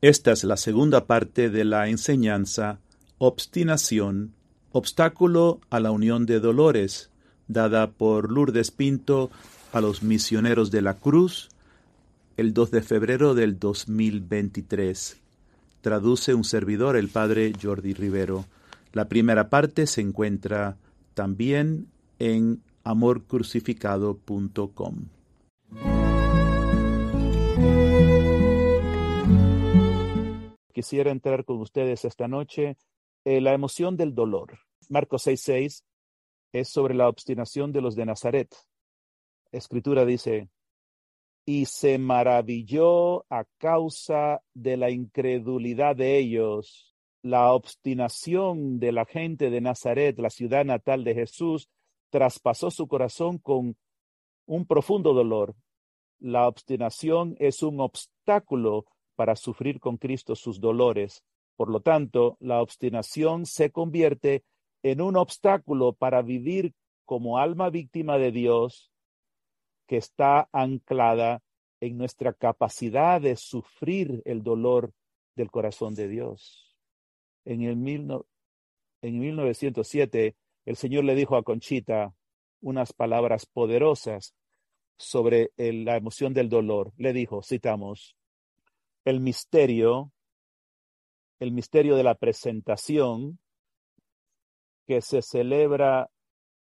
Esta es la segunda parte de la enseñanza Obstinación, obstáculo a la unión de dolores, dada por Lourdes Pinto a los misioneros de la Cruz el 2 de febrero del 2023. Traduce un servidor, el padre Jordi Rivero. La primera parte se encuentra también en amorcrucificado.com. Quisiera entrar con ustedes esta noche en la emoción del dolor. Marcos 6:6 es sobre la obstinación de los de Nazaret. Escritura dice, y se maravilló a causa de la incredulidad de ellos. La obstinación de la gente de Nazaret, la ciudad natal de Jesús, traspasó su corazón con un profundo dolor. La obstinación es un obstáculo para sufrir con Cristo sus dolores. Por lo tanto, la obstinación se convierte en un obstáculo para vivir como alma víctima de Dios que está anclada en nuestra capacidad de sufrir el dolor del corazón de Dios. En, el en 1907, el Señor le dijo a Conchita unas palabras poderosas sobre la emoción del dolor. Le dijo, citamos, el misterio, el misterio de la presentación que se celebra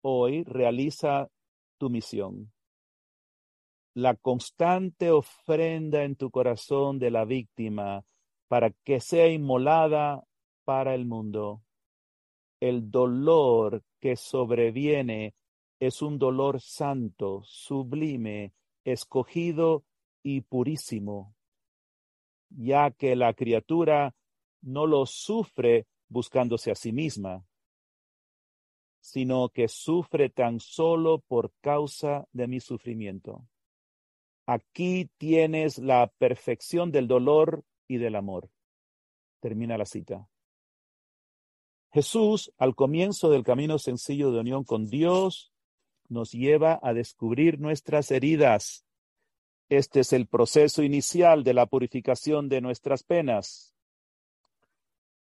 hoy realiza tu misión. La constante ofrenda en tu corazón de la víctima para que sea inmolada para el mundo. El dolor que sobreviene es un dolor santo, sublime, escogido y purísimo ya que la criatura no lo sufre buscándose a sí misma, sino que sufre tan solo por causa de mi sufrimiento. Aquí tienes la perfección del dolor y del amor. Termina la cita. Jesús, al comienzo del camino sencillo de unión con Dios, nos lleva a descubrir nuestras heridas este es el proceso inicial de la purificación de nuestras penas.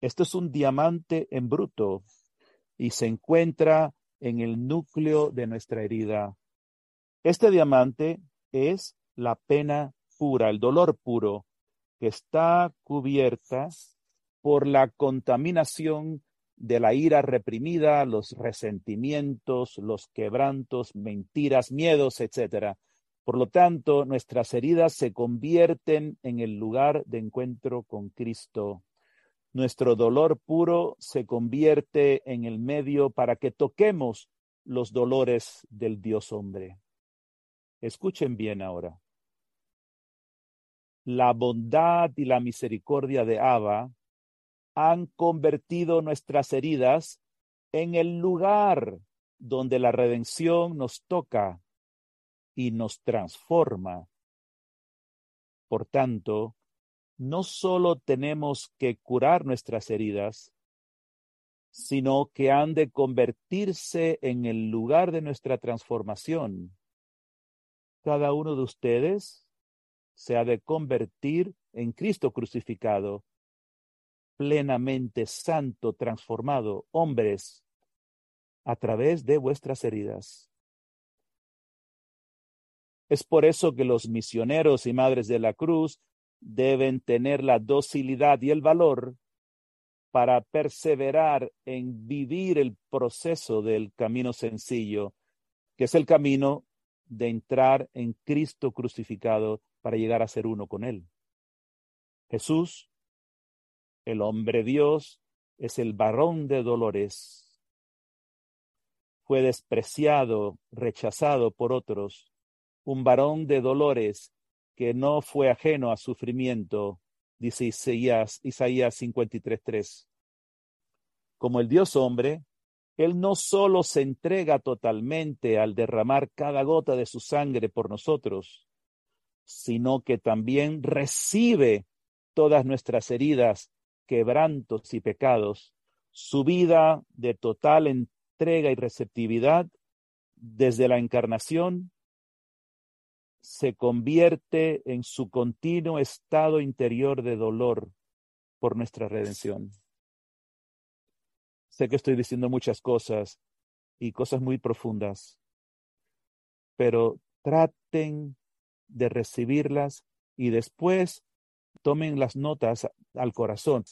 Esto es un diamante en bruto y se encuentra en el núcleo de nuestra herida. Este diamante es la pena pura, el dolor puro, que está cubierta por la contaminación de la ira reprimida, los resentimientos, los quebrantos, mentiras, miedos, etcétera. Por lo tanto, nuestras heridas se convierten en el lugar de encuentro con Cristo. Nuestro dolor puro se convierte en el medio para que toquemos los dolores del Dios hombre. Escuchen bien ahora. La bondad y la misericordia de Abba han convertido nuestras heridas en el lugar donde la redención nos toca y nos transforma. Por tanto, no solo tenemos que curar nuestras heridas, sino que han de convertirse en el lugar de nuestra transformación. Cada uno de ustedes se ha de convertir en Cristo crucificado, plenamente santo, transformado, hombres, a través de vuestras heridas. Es por eso que los misioneros y madres de la cruz deben tener la docilidad y el valor para perseverar en vivir el proceso del camino sencillo, que es el camino de entrar en Cristo crucificado para llegar a ser uno con Él. Jesús, el hombre Dios, es el varón de dolores. Fue despreciado, rechazado por otros, un varón de dolores que no fue ajeno a sufrimiento, dice Isaías, Isaías 53.3. Como el Dios hombre, Él no solo se entrega totalmente al derramar cada gota de su sangre por nosotros, sino que también recibe todas nuestras heridas, quebrantos y pecados, su vida de total entrega y receptividad desde la encarnación se convierte en su continuo estado interior de dolor, por nuestra redención. Sé que estoy diciendo muchas cosas y cosas muy profundas, pero traten de recibirlas y después tomen las notas al corazón.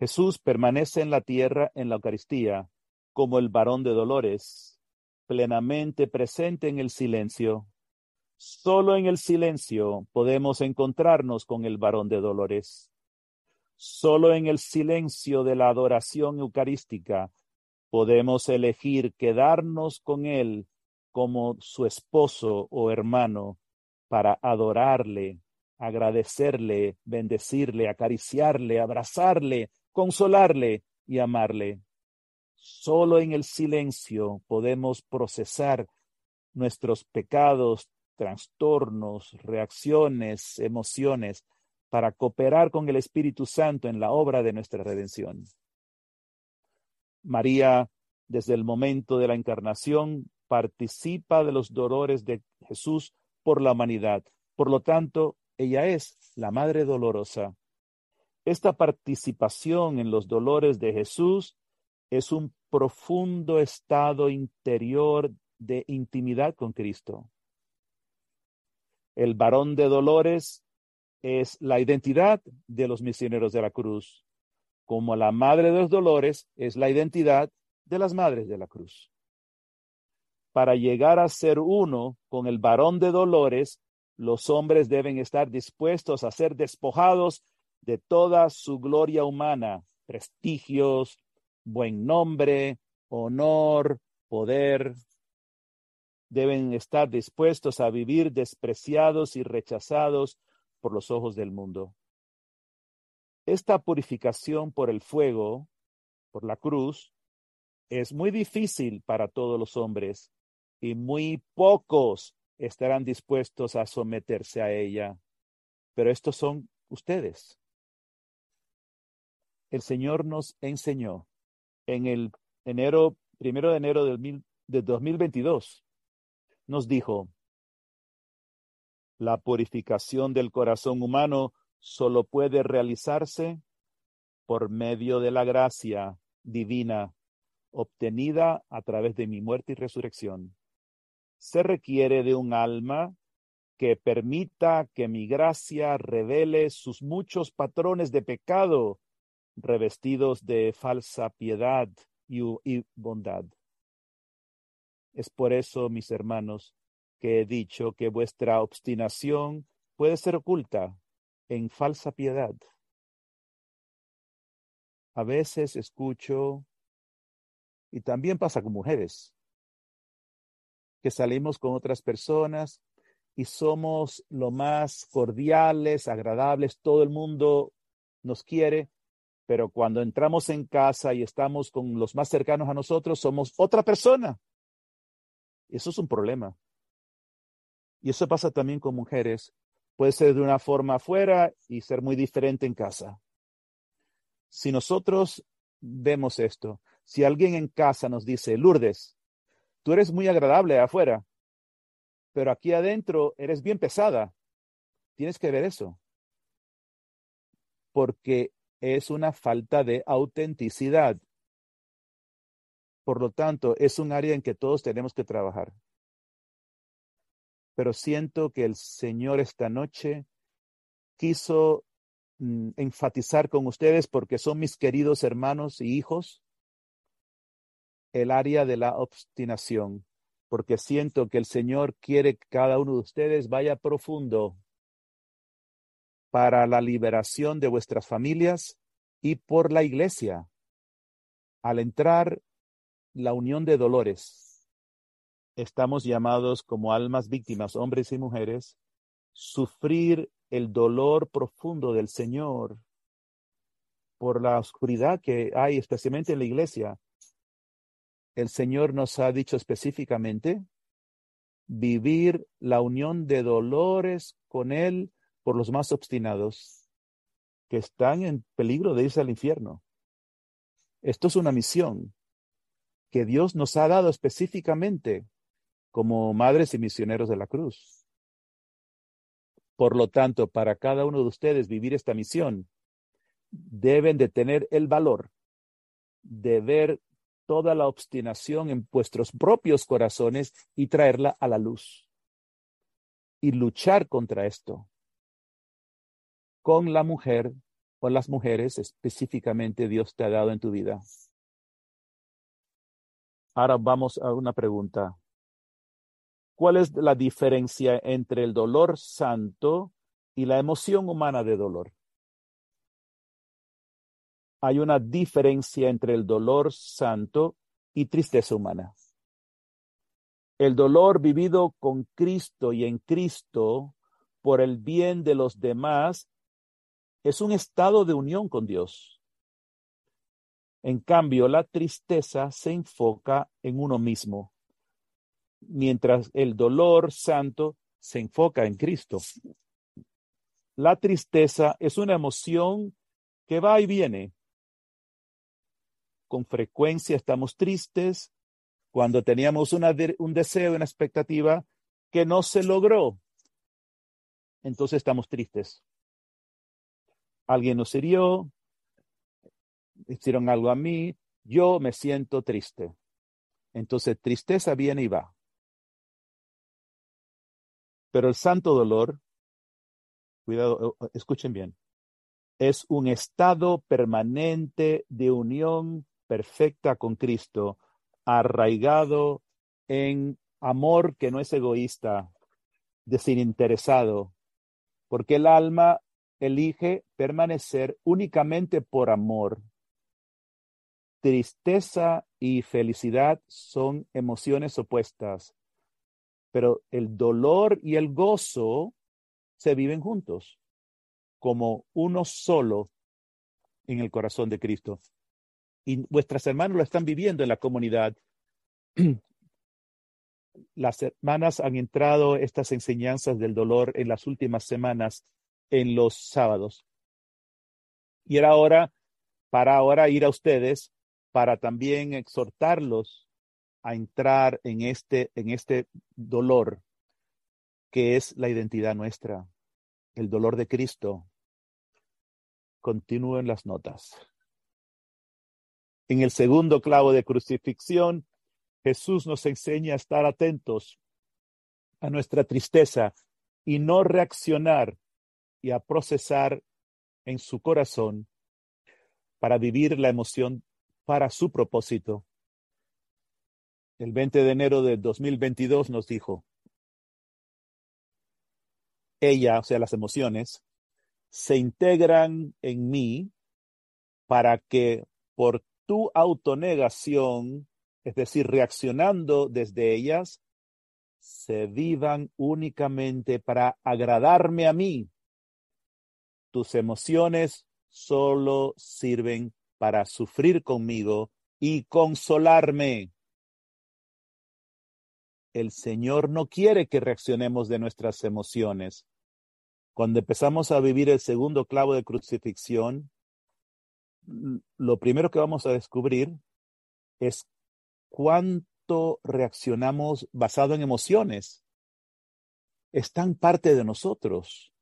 Jesús permanece en la tierra en la Eucaristía como el varón de dolores, plenamente presente en el silencio. Solo en el silencio podemos encontrarnos con el varón de dolores. Solo en el silencio de la adoración eucarística podemos elegir quedarnos con él como su esposo o hermano para adorarle, agradecerle, bendecirle, acariciarle, abrazarle, consolarle y amarle. Solo en el silencio podemos procesar nuestros pecados, trastornos, reacciones, emociones, para cooperar con el Espíritu Santo en la obra de nuestra redención. María, desde el momento de la encarnación, participa de los dolores de Jesús por la humanidad. Por lo tanto, ella es la Madre Dolorosa. Esta participación en los dolores de Jesús es un profundo estado interior de intimidad con Cristo. El varón de dolores es la identidad de los misioneros de la cruz, como la madre de los dolores es la identidad de las madres de la cruz para llegar a ser uno con el varón de dolores, los hombres deben estar dispuestos a ser despojados de toda su gloria humana, prestigios, buen nombre, honor, poder. Deben estar dispuestos a vivir despreciados y rechazados por los ojos del mundo. Esta purificación por el fuego, por la cruz, es muy difícil para todos los hombres y muy pocos estarán dispuestos a someterse a ella. Pero estos son ustedes. El Señor nos enseñó en el enero, primero de enero del de 2022, nos dijo, la purificación del corazón humano solo puede realizarse por medio de la gracia divina obtenida a través de mi muerte y resurrección se requiere de un alma que permita que mi gracia revele sus muchos patrones de pecado revestidos de falsa piedad y, bondad. Es por eso, mis hermanos, que he dicho que vuestra obstinación puede ser oculta en falsa piedad. A veces escucho, y también pasa con mujeres, que salimos con otras personas y somos lo más cordiales, agradables, todo el mundo nos quiere, pero cuando entramos en casa y estamos con los más cercanos a nosotros, somos otra persona. Eso es un problema. Y eso pasa también con mujeres. Puede ser de una forma afuera y ser muy diferente en casa. Si nosotros vemos esto, si alguien en casa nos dice, Lourdes, Tú eres muy agradable afuera, pero aquí adentro eres bien pesada. Tienes que ver eso. Porque es una falta de autenticidad. Por lo tanto, es un área en que todos tenemos que trabajar. Pero siento que el Señor esta noche quiso mm, enfatizar con ustedes porque son mis queridos hermanos y hijos el área de la obstinación, porque siento que el Señor quiere que cada uno de ustedes vaya profundo para la liberación de vuestras familias y por la iglesia. Al entrar la unión de dolores, estamos llamados como almas víctimas, hombres y mujeres, sufrir el dolor profundo del Señor por la oscuridad que hay, especialmente en la iglesia, el Señor nos ha dicho específicamente vivir la unión de dolores con Él por los más obstinados que están en peligro de irse al infierno. Esto es una misión que Dios nos ha dado específicamente como madres y misioneros de la cruz. Por lo tanto, para cada uno de ustedes vivir esta misión, deben de tener el valor de ver toda la obstinación en vuestros propios corazones y traerla a la luz. Y luchar contra esto con la mujer o las mujeres específicamente Dios te ha dado en tu vida. Ahora vamos a una pregunta. ¿Cuál es la diferencia entre el dolor santo y la emoción humana de dolor? Hay una diferencia entre el dolor santo y tristeza humana. El dolor vivido con Cristo y en Cristo por el bien de los demás es un estado de unión con Dios. En cambio, la tristeza se enfoca en uno mismo, mientras el dolor santo se enfoca en Cristo. La tristeza es una emoción que va y viene. Con frecuencia estamos tristes cuando teníamos un deseo, una expectativa que no se logró. Entonces estamos tristes alguien nos hirió, hicieron algo a mí, yo me siento triste. Entonces, tristeza viene y va. Pero el santo dolor, cuidado, escuchen bien, es un estado permanente de unión perfecta con Cristo, arraigado en amor que no es egoísta, desinteresado, porque el alma elige permanecer únicamente por amor. Tristeza y felicidad son emociones opuestas, pero el dolor y el gozo se viven juntos, como uno solo en el corazón de Cristo. Y vuestras hermanas lo están viviendo en la comunidad. Las hermanas han entrado estas enseñanzas del dolor en las últimas semanas en los sábados. Y era hora para ahora ir a ustedes para también exhortarlos a entrar en este, en este dolor que es la identidad nuestra, el dolor de Cristo. Continúen las notas. En el segundo clavo de crucifixión, Jesús nos enseña a estar atentos a nuestra tristeza y no reaccionar y a procesar en su corazón para vivir la emoción para su propósito. El 20 de enero de 2022 nos dijo, ella, o sea, las emociones, se integran en mí para que por tu autonegación, es decir, reaccionando desde ellas, se vivan únicamente para agradarme a mí tus emociones solo sirven para sufrir conmigo y consolarme. El Señor no quiere que reaccionemos de nuestras emociones. Cuando empezamos a vivir el segundo clavo de crucifixión, lo primero que vamos a descubrir es cuánto reaccionamos basado en emociones. Están parte de nosotros.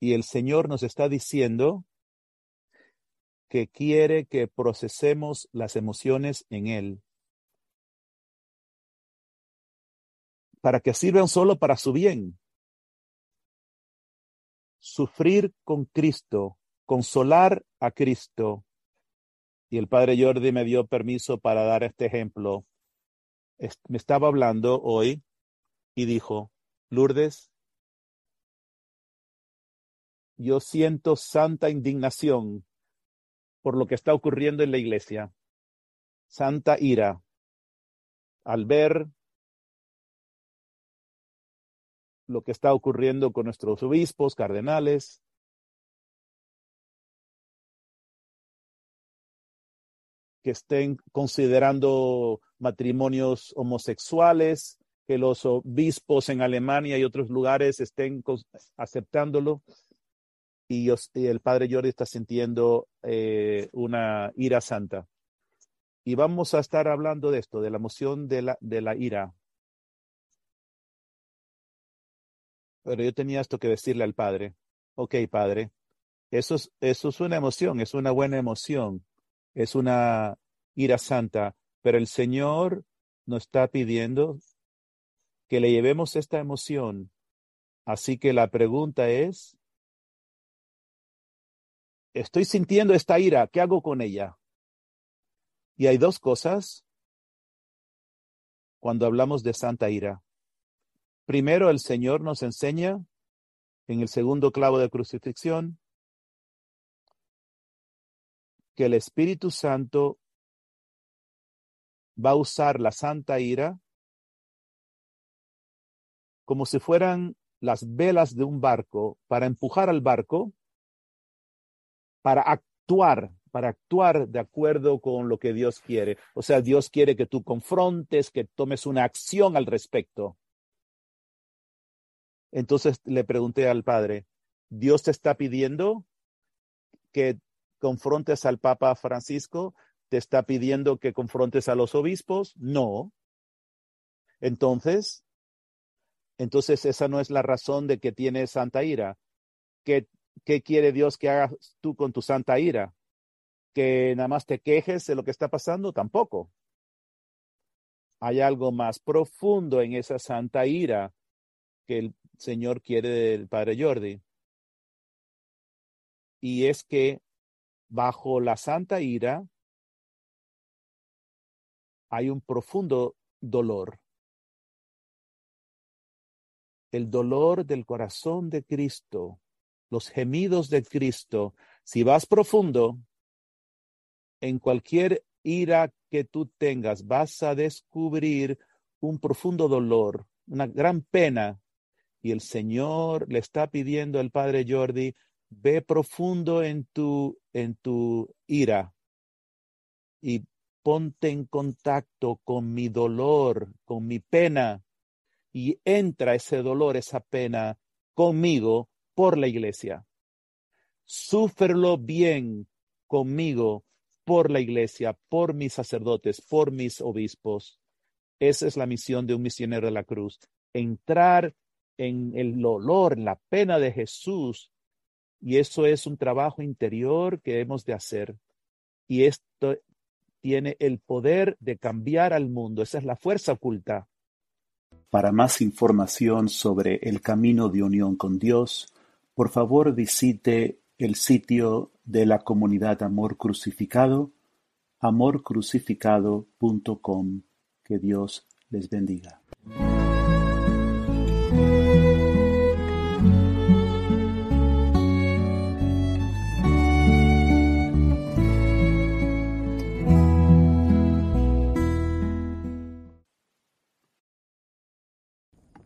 Y el Señor nos está diciendo que quiere que procesemos las emociones en Él. Para que sirvan solo para su bien. Sufrir con Cristo, consolar a Cristo. Y el Padre Jordi me dio permiso para dar este ejemplo. Me estaba hablando hoy y dijo, Lourdes, yo siento santa indignación por lo que está ocurriendo en la iglesia, santa ira. Al ver lo que está ocurriendo con nuestros obispos, cardenales, que estén considerando matrimonios homosexuales, que los obispos en Alemania y otros lugares estén aceptándolo y, el padre Jordi está sintiendo eh, una ira santa. Y vamos a estar hablando de esto, de la emoción de la, de la ira. Pero yo tenía esto que decirle al padre. Ok, padre, Eso es, eso es una emoción, es una buena emoción, es una ira santa, pero el Señor nos está pidiendo que le llevemos esta emoción. Así que la pregunta es, estoy sintiendo esta ira, ¿qué hago con ella? Y hay dos cosas cuando hablamos de santa ira. Primero, el Señor nos enseña en el segundo clavo de crucifixión que el Espíritu Santo va a usar la santa ira como si fueran las velas de un barco para empujar al barco, para actuar, para actuar de acuerdo con lo que Dios quiere. O sea, Dios quiere que tú confrontes, que tomes una acción al respecto. Entonces le pregunté al padre, ¿Dios te está pidiendo que confrontes al Papa Francisco? ¿Te está pidiendo que confrontes a los obispos? No. Entonces, entonces esa no es la razón de que tienes santa ira. ¿Qué, ¿Qué quiere Dios que hagas tú con tu santa ira? ¿Que nada más te quejes de lo que está pasando? Tampoco. Hay algo más profundo en esa santa ira que el Señor quiere del Padre Jordi. Y es que bajo la santa ira hay un profundo dolor. El dolor del corazón de Cristo, los gemidos de Cristo. Si vas profundo, en cualquier ira que tú tengas, vas a descubrir un profundo dolor, una gran pena. Y el Señor le está pidiendo al Padre Jordi, ve profundo en tu, en tu ira y ponte en contacto con mi dolor, con mi pena, y entra ese dolor, esa pena conmigo por la iglesia. Súferlo bien conmigo por la iglesia, por mis sacerdotes, por mis obispos. Esa es la misión de un misionero de la cruz, entrar en el dolor, la pena de Jesús. Y eso es un trabajo interior que hemos de hacer. Y esto tiene el poder de cambiar al mundo. Esa es la fuerza oculta. Para más información sobre el camino de unión con Dios, por favor visite el sitio de la comunidad Amor Crucificado, amorcrucificado.com. Que Dios les bendiga.